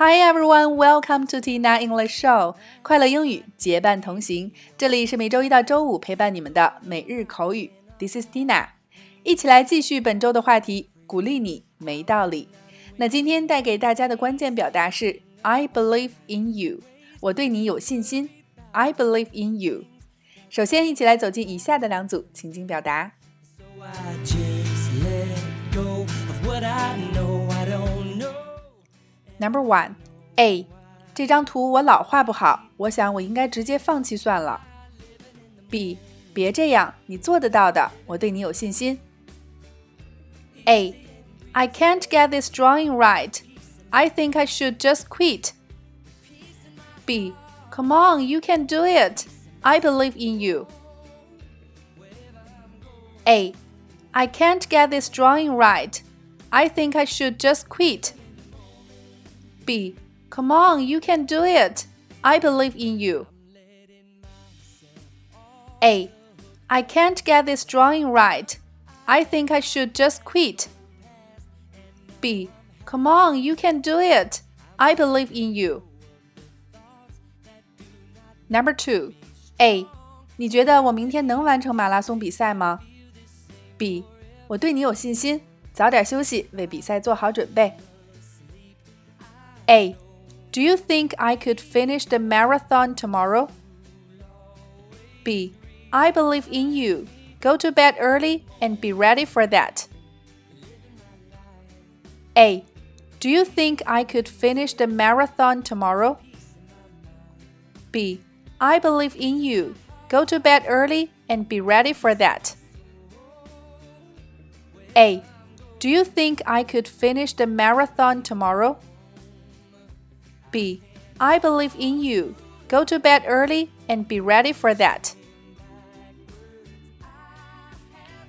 Hi everyone, welcome to Tina English Show。快乐英语结伴同行，这里是每周一到周五陪伴你们的每日口语。This is Tina，一起来继续本周的话题，鼓励你没道理。那今天带给大家的关键表达是 I believe in you，我对你有信心。I believe in you。首先，一起来走进以下的两组情景表达。Number one, A，这张图我老画不好，我想我应该直接放弃算了。B，别这样，你做得到的，我对你有信心。A, I can't get this drawing right. I think I should just quit. B, come on, you can do it. I believe in you. A, I can't get this drawing right. I think I should just quit. B. Come on, you can do it. I believe in you. A. I can't get this drawing right. I think I should just quit. B. Come on, you can do it. I believe in you. Number two. A. 你觉得我明天能完成马拉松比赛吗？B. 我对你有信心，早点休息，为比赛做好准备。 A. Do you think I could finish the marathon tomorrow? B. I believe in you. Go to bed early and be ready for that. A. Do you think I could finish the marathon tomorrow? B. I believe in you. Go to bed early and be ready for that. A. Do you think I could finish the marathon tomorrow? B. I believe in you. Go to bed early and be ready for that.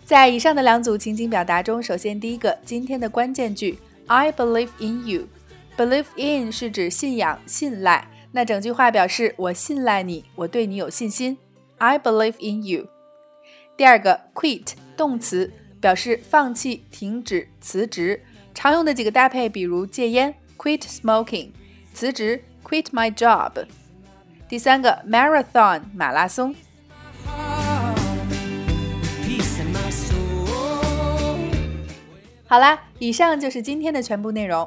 在以上的两组情景表达中，首先第一个，今天的关键句 I believe in you。Believe in 是指信仰、信赖。那整句话表示我信赖你，我对你有信心。I believe in you。第二个 quit 动词表示放弃、停止、辞职。常用的几个搭配，比如戒烟 quit smoking。辞职，quit my job。第三个，marathon 马拉松。好啦，以上就是今天的全部内容。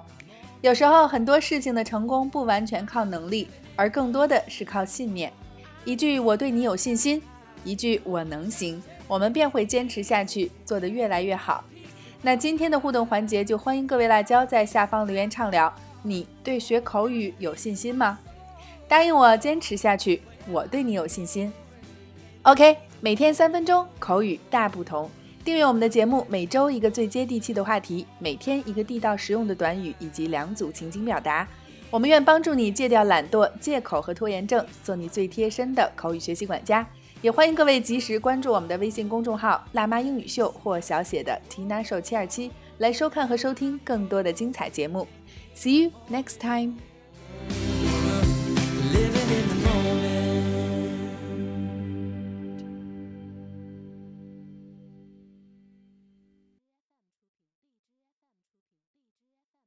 有时候很多事情的成功不完全靠能力，而更多的是靠信念。一句“我对你有信心”，一句“我能行”，我们便会坚持下去，做得越来越好。那今天的互动环节，就欢迎各位辣椒在下方留言畅聊。你对学口语有信心吗？答应我坚持下去，我对你有信心。OK，每天三分钟口语大不同。订阅我们的节目，每周一个最接地气的话题，每天一个地道实用的短语以及两组情景表达。我们愿帮助你戒掉懒惰、借口和拖延症，做你最贴身的口语学习管家。也欢迎各位及时关注我们的微信公众号“辣妈英语秀”或小写的 Tina 手七二七，来收看和收听更多的精彩节目。See you next time.